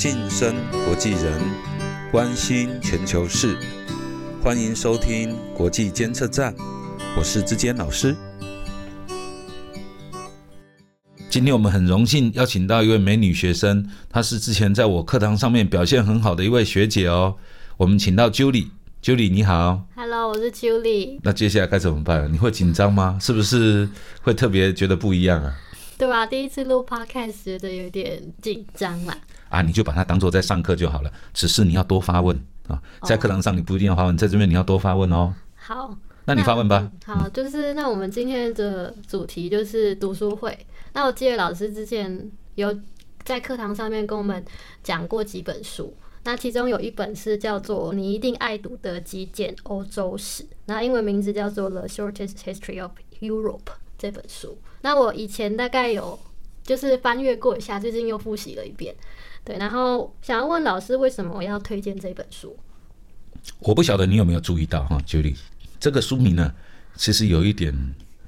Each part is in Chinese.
晋升国际人，关心全球事，欢迎收听国际监测站，我是志坚老师。今天我们很荣幸邀请到一位美女学生，她是之前在我课堂上面表现很好的一位学姐哦。我们请到 Julie，Julie 你好。Hello，我是 Julie，那接下来该怎么办？你会紧张吗？是不是会特别觉得不一样啊？对吧？第一次录 Podcast 觉得有点紧张啦。啊，你就把它当做在上课就好了。只是你要多发问啊，在课堂上你不一定要发问，在这边你要多发问哦。好，那你发问吧。嗯好，就是那我们今天的主题就是读书会。那我记得老师之前有在课堂上面跟我们讲过几本书，那其中有一本是叫做《你一定爱读的极简欧洲史》，那英文名字叫做《The Shortest History of Europe》这本书。那我以前大概有就是翻阅过一下，最近又复习了一遍。对，然后想要问老师，为什么我要推荐这本书？我不晓得你有没有注意到哈，Julie，这个书名呢，其实有一点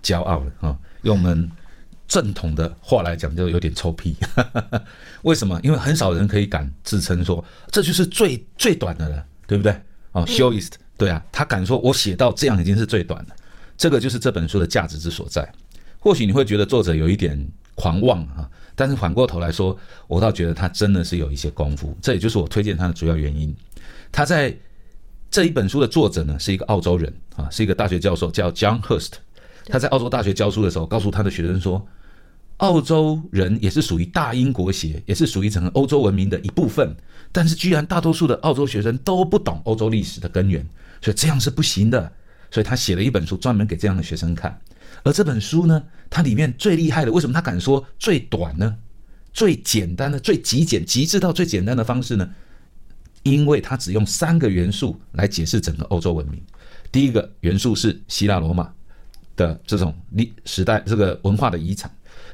骄傲了哈，用我们正统的话来讲，就有点臭屁。为什么？因为很少人可以敢自称说这就是最最短的了，对不对？哦，shortest，对啊，他敢说我写到这样已经是最短了，这个就是这本书的价值之所在。或许你会觉得作者有一点狂妄啊，但是反过头来说，我倒觉得他真的是有一些功夫，这也就是我推荐他的主要原因。他在这一本书的作者呢，是一个澳洲人啊，是一个大学教授，叫 John Hurst。他在澳洲大学教书的时候，告诉他的学生说，澳洲人也是属于大英国协，也是属于整个欧洲文明的一部分。但是居然大多数的澳洲学生都不懂欧洲历史的根源，所以这样是不行的。所以他写了一本书专门给这样的学生看。而这本书呢，它里面最厉害的，为什么他敢说最短呢？最简单的、最极简、极致到最简单的方式呢？因为它只用三个元素来解释整个欧洲文明。第一个元素是希腊罗马的这种历时代这个文化的遗产，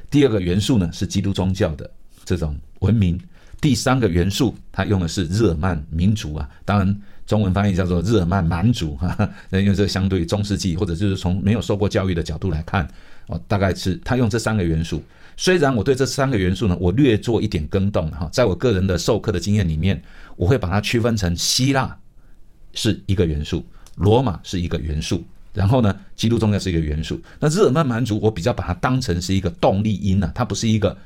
第二个元素呢是基督宗教的这种文明，第三个元素它用的是日耳曼民族啊，当然中文翻译叫做日耳曼蛮族 哈，因为这相对中世纪或者就是从没有受过教育的角度来看，哦，大概是他用这三个元素。虽然我对这三个元素呢，我略做一点更动哈，在我个人的授课的经验里面，我会把它区分成希腊是一个元素，罗马是一个元素，然后呢，基督宗教是一个元素。那日耳曼蛮族，我比较把它当成是一个动力因啊，它不是一个，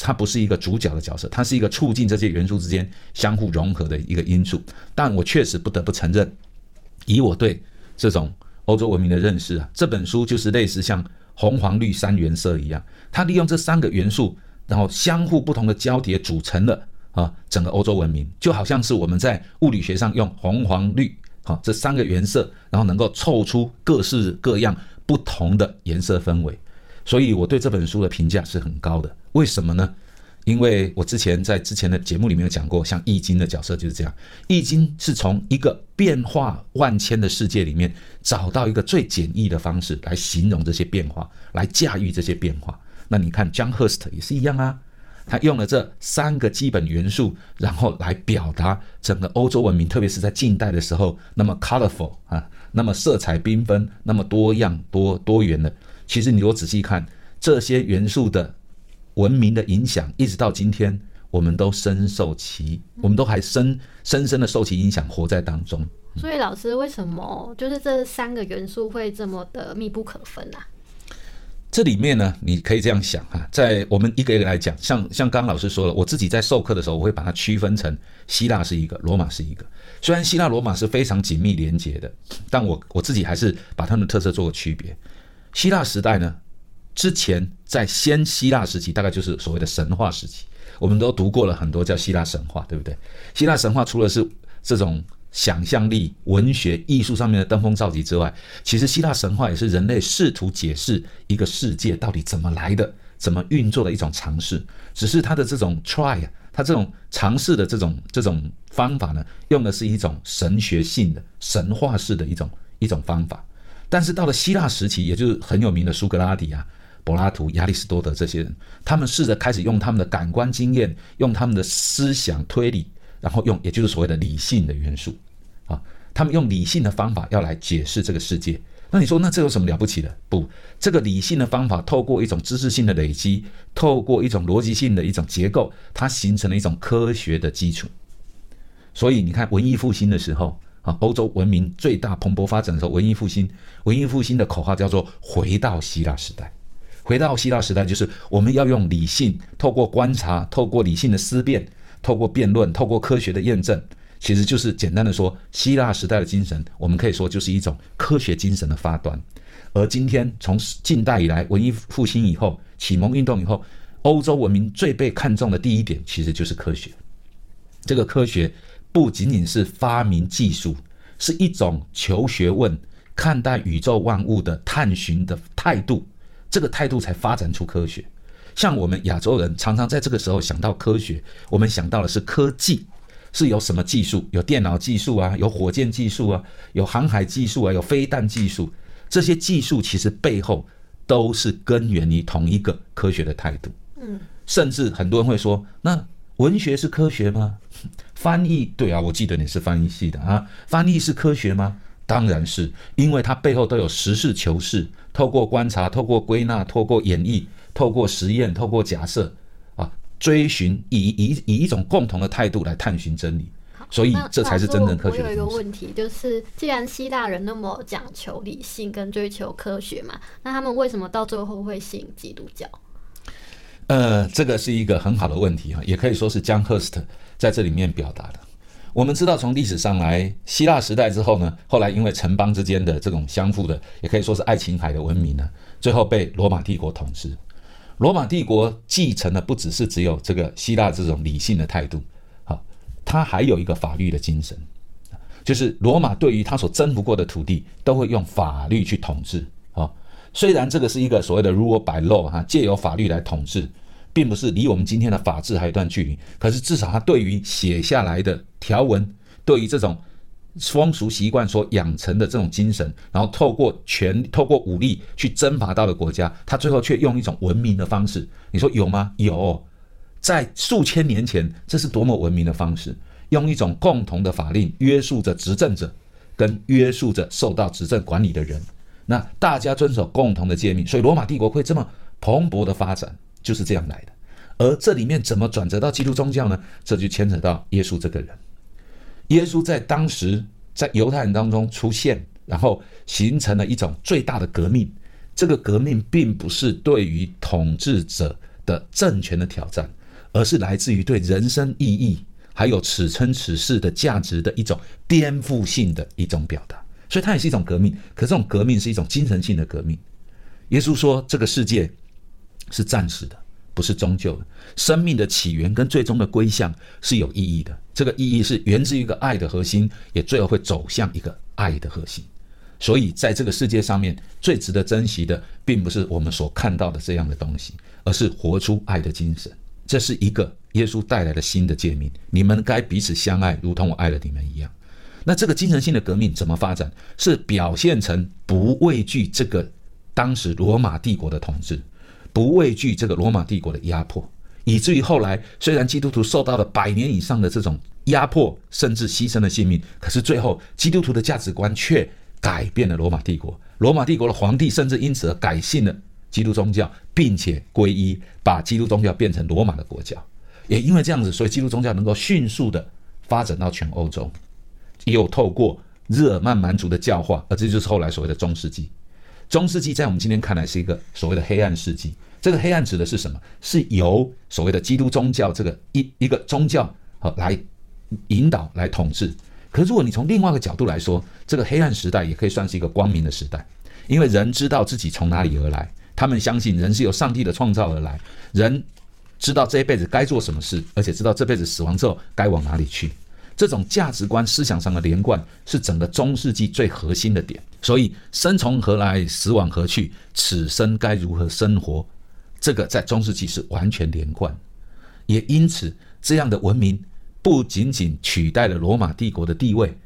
它不是一个主角的角色，它是一个促进这些元素之间相互融合的一个因素。但我确实不得不承认，以我对这种欧洲文明的认识啊，这本书就是类似像红黄绿三原色一样，它利用这三个元素，然后相互不同的交叠组成了啊整个欧洲文明，就好像是我们在物理学上用红黄绿好这三个颜色，然后能够凑出各式各样不同的颜色氛围。所以我对这本书的评价是很高的。为什么呢？因为我之前在之前的节目里面有讲过，像《易经》的角色就是这样，《易经》是从一个变化万千的世界里面找到一个最简易的方式来形容这些变化，来驾驭这些变化。那你看 John Hurst 也是一样啊，他用了这三个基本元素，然后来表达整个欧洲文明，特别是在近代的时候，那么 colorful 啊，那么色彩缤纷，那么多样多多元的。其实你如果仔细看这些元素的。文明的影响，一直到今天，我们都深受其，我们都还深深深的受其影响，活在当中。所以老师为什么就是这三个元素会这么的密不可分啊？这里面呢，你可以这样想哈，在我们一个一个来讲，像像刚刚老师说了，我自己在授课的时候，我会把它区分成希腊是一个，罗马是一个。虽然希腊罗马是非常紧密连接的，但我我自己还是把他们的特色做个区别。希腊时代呢？之前在先希腊时期，大概就是所谓的神话时期，我们都读过了很多叫希腊神话，对不对？希腊神话除了是这种想象力、文学、艺术上面的登峰造极之外，其实希腊神话也是人类试图解释一个世界到底怎么来的、怎么运作的一种尝试。只是它的这种 try，它这种尝试的这种这种方法呢，用的是一种神学性的、神话式的一种一种方法。但是到了希腊时期，也就是很有名的苏格拉底啊。柏拉图、亚里士多德这些人，他们试着开始用他们的感官经验，用他们的思想推理，然后用也就是所谓的理性的元素啊，他们用理性的方法要来解释这个世界。那你说，那这有什么了不起的？不，这个理性的方法，透过一种知识性的累积，透过一种逻辑性的一种结构，它形成了一种科学的基础。所以你看，文艺复兴的时候啊，欧洲文明最大蓬勃发展的时候，文艺复兴，文艺复兴的口号叫做“回到希腊时代”。回到希腊时代，就是我们要用理性，透过观察，透过理性的思辨，透过辩论，透过科学的验证，其实就是简单的说，希腊时代的精神，我们可以说就是一种科学精神的发端。而今天从近代以来，文艺复兴以后，启蒙运动以后，欧洲文明最被看重的第一点，其实就是科学。这个科学。不仅仅是发明技术，是一种求学问、看待宇宙万物的探寻的态度。这个态度才发展出科学。像我们亚洲人常常在这个时候想到科学，我们想到的是科技，是有什么技术？有电脑技术啊，有火箭技术啊，有航海技术啊，有飞弹技术。这些技术其实背后都是根源于同一个科学的态度。嗯，甚至很多人会说，那。文学是科学吗？翻译对啊，我记得你是翻译系的啊。翻译是科学吗？当然是，因为它背后都有实事求是，透过观察，透过归纳，透过演绎，透过实验，透过假设啊，追寻以以以一种共同的态度来探寻真理。所以这才是真正科学。我有一个问题，就是既然希腊人那么讲求理性跟追求科学嘛，那他们为什么到最后会信基督教？呃，这个是一个很好的问题哈，也可以说是江赫斯特在这里面表达的。我们知道，从历史上来，希腊时代之后呢，后来因为城邦之间的这种相互的，也可以说是爱琴海的文明呢，最后被罗马帝国统治。罗马帝国继承的不只是只有这个希腊这种理性的态度，好，它还有一个法律的精神，就是罗马对于他所征服过的土地，都会用法律去统治。啊虽然这个是一个所谓的 rule by law 哈，借由法律来统治，并不是离我们今天的法治还有一段距离。可是至少它对于写下来的条文，对于这种风俗习惯所养成的这种精神，然后透过权、透过武力去征伐到的国家，他最后却用一种文明的方式。你说有吗？有，在数千年前，这是多么文明的方式，用一种共同的法令约束着执政者，跟约束着受到执政管理的人。那大家遵守共同的诫命，所以罗马帝国会这么蓬勃的发展，就是这样来的。而这里面怎么转折到基督宗教呢？这就牵扯到耶稣这个人。耶稣在当时在犹太人当中出现，然后形成了一种最大的革命。这个革命并不是对于统治者的政权的挑战，而是来自于对人生意义还有此生此世的价值的一种颠覆性的一种表达。所以它也是一种革命，可这种革命是一种精神性的革命。耶稣说：“这个世界是暂时的，不是终究的。生命的起源跟最终的归向是有意义的。这个意义是源自于一个爱的核心，也最后会走向一个爱的核心。所以，在这个世界上面，最值得珍惜的，并不是我们所看到的这样的东西，而是活出爱的精神。这是一个耶稣带来的新的诫命：你们该彼此相爱，如同我爱了你们一样。”那这个精神性的革命怎么发展？是表现成不畏惧这个当时罗马帝国的统治，不畏惧这个罗马帝国的压迫，以至于后来虽然基督徒受到了百年以上的这种压迫，甚至牺牲了性命，可是最后基督徒的价值观却改变了罗马帝国。罗马帝国的皇帝甚至因此而改信了基督宗教，并且皈依，把基督宗教变成罗马的国教。也因为这样子，所以基督宗教能够迅速的发展到全欧洲。又透过日耳曼蛮族的教化，而这就是后来所谓的中世纪。中世纪在我们今天看来是一个所谓的黑暗世纪。这个黑暗指的是什么？是由所谓的基督宗教这个一一个宗教和来引导来统治。可如果你从另外一个角度来说，这个黑暗时代也可以算是一个光明的时代，因为人知道自己从哪里而来，他们相信人是由上帝的创造而来，人知道这一辈子该做什么事，而且知道这辈子死亡之后该往哪里去。这种价值观、思想上的连贯是整个中世纪最核心的点。所以，生从何来，死往何去，此生该如何生活，这个在中世纪是完全连贯。也因此，这样的文明不仅仅取代了罗马帝国的地位，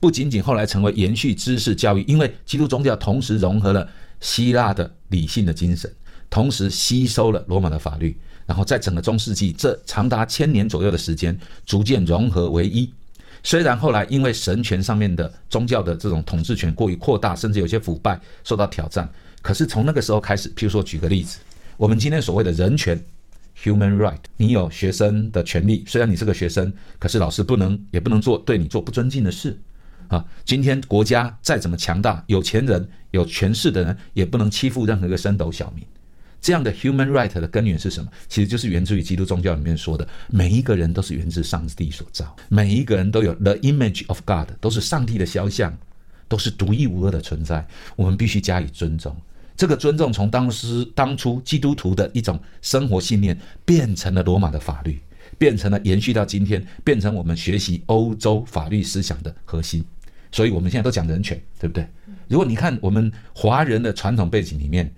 不仅仅后来成为延续知识教育，因为基督宗教同时融合了希腊的理性的精神，同时吸收了罗马的法律。然后在整个中世纪这长达千年左右的时间，逐渐融合为一，虽然后来因为神权上面的宗教的这种统治权过于扩大，甚至有些腐败受到挑战，可是从那个时候开始，譬如说举个例子，我们今天所谓的人权 （human right），你有学生的权利，虽然你是个学生，可是老师不能也不能做对你做不尊敬的事啊。今天国家再怎么强大，有钱人有权势的人也不能欺负任何一个升斗小民。这样的 human right 的根源是什么？其实就是源自于基督宗教里面说的，每一个人都是源自上帝所造，每一个人都有 the image of God，都是上帝的肖像，都是独一无二的存在。我们必须加以尊重。这个尊重从当时当初基督徒的一种生活信念，变成了罗马的法律，变成了延续到今天，变成我们学习欧洲法律思想的核心。所以我们现在都讲人权，对不对？如果你看我们华人的传统背景里面。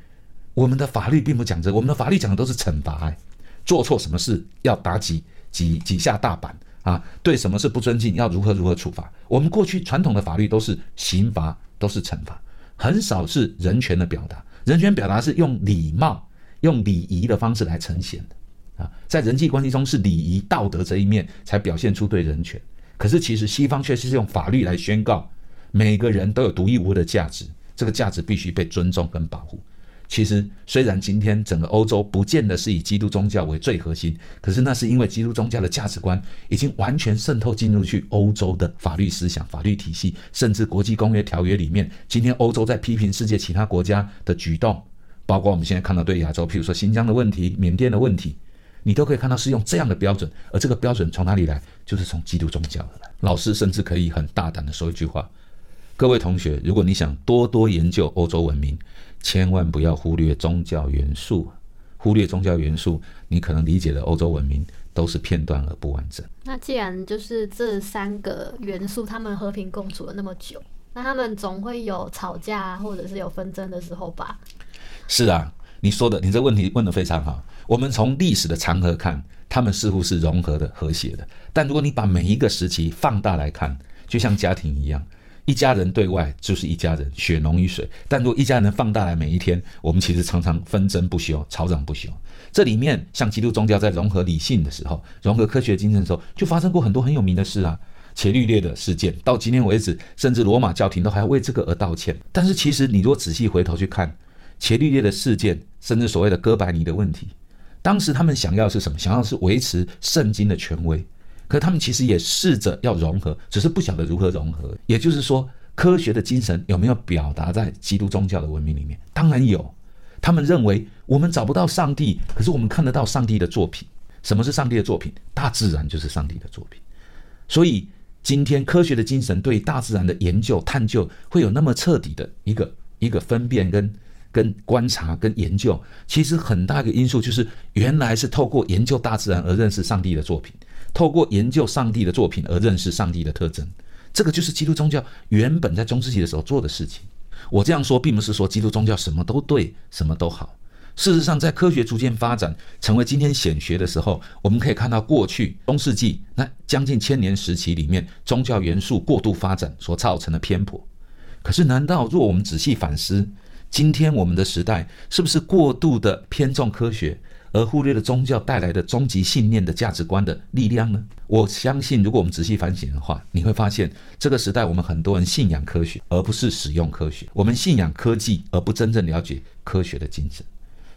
我们的法律并不讲这，我们的法律讲的都是惩罚，哎，做错什么事要打几几几下大板啊，对什么事不尊敬要如何如何处罚。我们过去传统的法律都是刑罚，都是惩罚，很少是人权的表达。人权表达是用礼貌、用礼仪的方式来呈现的啊，在人际关系中是礼仪道德这一面才表现出对人权。可是其实西方却是用法律来宣告，每个人都有独一无二的价值，这个价值必须被尊重跟保护。其实，虽然今天整个欧洲不见得是以基督宗教为最核心，可是那是因为基督宗教的价值观已经完全渗透进入去欧洲的法律思想、法律体系，甚至国际公约条约里面。今天欧洲在批评世界其他国家的举动，包括我们现在看到对亚洲，譬如说新疆的问题、缅甸的问题，你都可以看到是用这样的标准。而这个标准从哪里来？就是从基督宗教而来。老师甚至可以很大胆的说一句话：各位同学，如果你想多多研究欧洲文明，千万不要忽略宗教元素，忽略宗教元素，你可能理解的欧洲文明都是片段而不完整。那既然就是这三个元素，他们和平共处了那么久，那他们总会有吵架或者是有纷争的时候吧？是啊，你说的，你这问题问得非常好。我们从历史的长河看，他们似乎是融合的、和谐的。但如果你把每一个时期放大来看，就像家庭一样。一家人对外就是一家人，血浓于水。但如果一家人放大来每一天，我们其实常常纷争不休，吵嚷不休。这里面像基督宗教在融合理性的时候，融合科学精神的时候，就发生过很多很有名的事啊。伽利略的事件，到今天为止，甚至罗马教廷都还要为这个而道歉。但是其实你若仔细回头去看伽利略的事件，甚至所谓的哥白尼的问题，当时他们想要是什么？想要是维持圣经的权威。可他们其实也试着要融合，只是不晓得如何融合。也就是说，科学的精神有没有表达在基督宗教的文明里面？当然有。他们认为我们找不到上帝，可是我们看得到上帝的作品。什么是上帝的作品？大自然就是上帝的作品。所以今天科学的精神对大自然的研究探究会有那么彻底的一个一个分辨跟跟观察跟研究，其实很大一个因素就是原来是透过研究大自然而认识上帝的作品。透过研究上帝的作品而认识上帝的特征，这个就是基督宗教原本在中世纪的时候做的事情。我这样说，并不是说基督宗教什么都对，什么都好。事实上，在科学逐渐发展成为今天显学的时候，我们可以看到过去中世纪那将近千年时期里面宗教元素过度发展所造成的偏颇。可是，难道若我们仔细反思，今天我们的时代是不是过度的偏重科学？而忽略了宗教带来的终极信念的价值观的力量呢？我相信，如果我们仔细反省的话，你会发现，这个时代我们很多人信仰科学，而不是使用科学；我们信仰科技，而不真正了解科学的精神。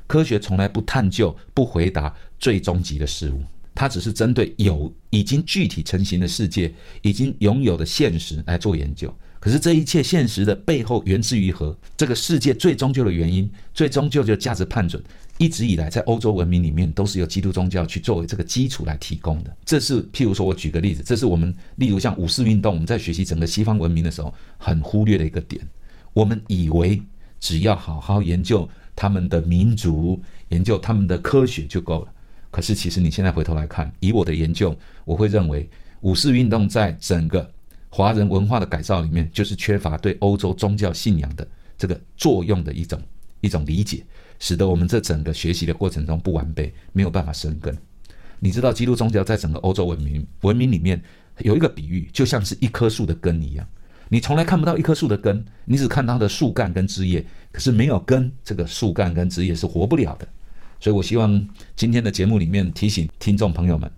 科学从来不探究、不回答最终极的事物，它只是针对有已经具体成型的世界、已经拥有的现实来做研究。可是这一切现实的背后源自于何？这个世界最终究的原因，最终究的价值判准。一直以来，在欧洲文明里面，都是由基督宗教去作为这个基础来提供的。这是譬如说，我举个例子，这是我们例如像五四运动，我们在学习整个西方文明的时候，很忽略的一个点。我们以为只要好好研究他们的民族，研究他们的科学就够了。可是，其实你现在回头来看，以我的研究，我会认为五四运动在整个华人文化的改造里面，就是缺乏对欧洲宗教信仰的这个作用的一种一种理解。使得我们这整个学习的过程中不完备，没有办法生根。你知道，基督宗教在整个欧洲文明文明里面有一个比喻，就像是一棵树的根一样。你从来看不到一棵树的根，你只看到它的树干跟枝叶，可是没有根，这个树干跟枝叶是活不了的。所以我希望今天的节目里面提醒听众朋友们，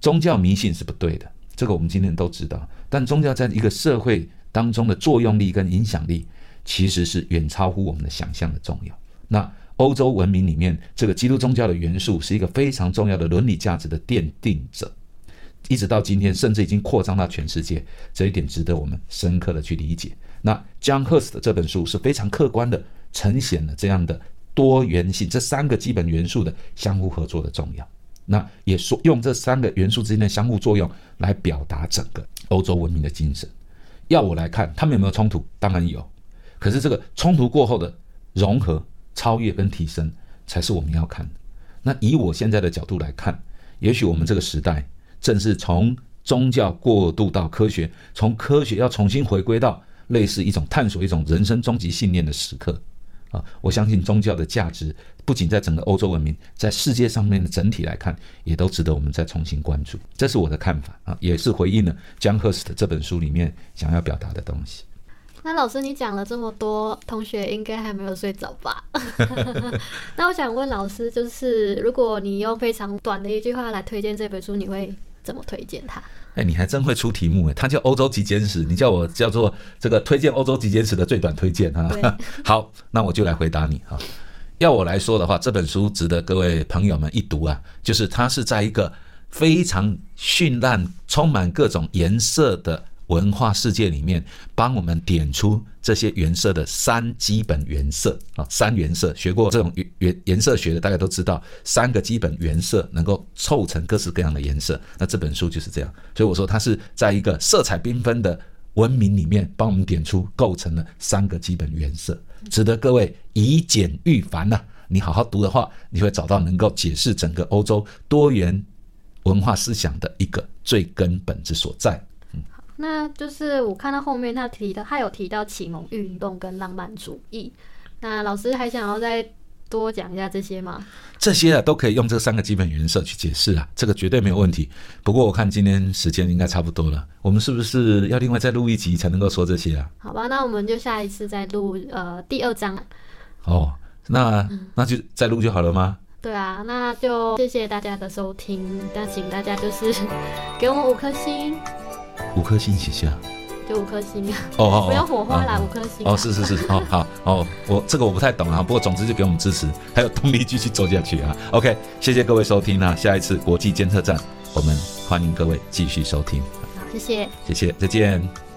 宗教迷信是不对的。这个我们今天都知道。但宗教在一个社会当中的作用力跟影响力，其实是远超乎我们的想象的重要。那欧洲文明里面，这个基督宗教的元素是一个非常重要的伦理价值的奠定者，一直到今天，甚至已经扩张到全世界。这一点值得我们深刻的去理解。那 John Hurst 这本书是非常客观的呈现了这样的多元性，这三个基本元素的相互合作的重要。那也说用这三个元素之间的相互作用来表达整个欧洲文明的精神。要我来看，他们有没有冲突？当然有。可是这个冲突过后的融合。超越跟提升才是我们要看的。那以我现在的角度来看，也许我们这个时代正是从宗教过渡到科学，从科学要重新回归到类似一种探索一种人生终极信念的时刻啊！我相信宗教的价值不仅在整个欧洲文明，在世界上面的整体来看，也都值得我们再重新关注。这是我的看法啊，也是回应了江赫斯的这本书里面想要表达的东西。那老师，你讲了这么多，同学应该还没有睡着吧？那我想问老师，就是如果你用非常短的一句话来推荐这本书，你会怎么推荐它？哎，你还真会出题目哎！它叫《欧洲极简史》，你叫我叫做这个推荐《欧洲极简史》的最短推荐啊。好，那我就来回答你哈。要我来说的话，这本书值得各位朋友们一读啊，就是它是在一个非常绚烂、充满各种颜色的。文化世界里面，帮我们点出这些原色的三基本原色啊，三原色学过这种原原颜色学的，大家都知道，三个基本原色能够凑成各式各样的颜色。那这本书就是这样，所以我说它是在一个色彩缤纷的文明里面，帮我们点出构成了三个基本原色，值得各位以简驭繁呐。你好好读的话，你会找到能够解释整个欧洲多元文化思想的一个最根本之所在。那就是我看到后面他提到，他有提到启蒙运动跟浪漫主义。那老师还想要再多讲一下这些吗？这些啊都可以用这三个基本原则去解释啊，这个绝对没有问题。不过我看今天时间应该差不多了，我们是不是要另外再录一集才能够说这些啊？好吧，那我们就下一次再录呃第二章。哦，那那就再录就好了吗？对啊，那就谢谢大家的收听，那请大家就是 给我们五颗星。五颗星写下，就五颗星啊！哦哦，不要火花啦，五颗星。哦，是是是，哦好哦，我这个我不太懂啊，不过总之就给我们支持，还有动力继续走下去啊。OK，谢谢各位收听啊，下一次国际监测站，我们欢迎各位继续收听。好，谢谢，谢谢，再见。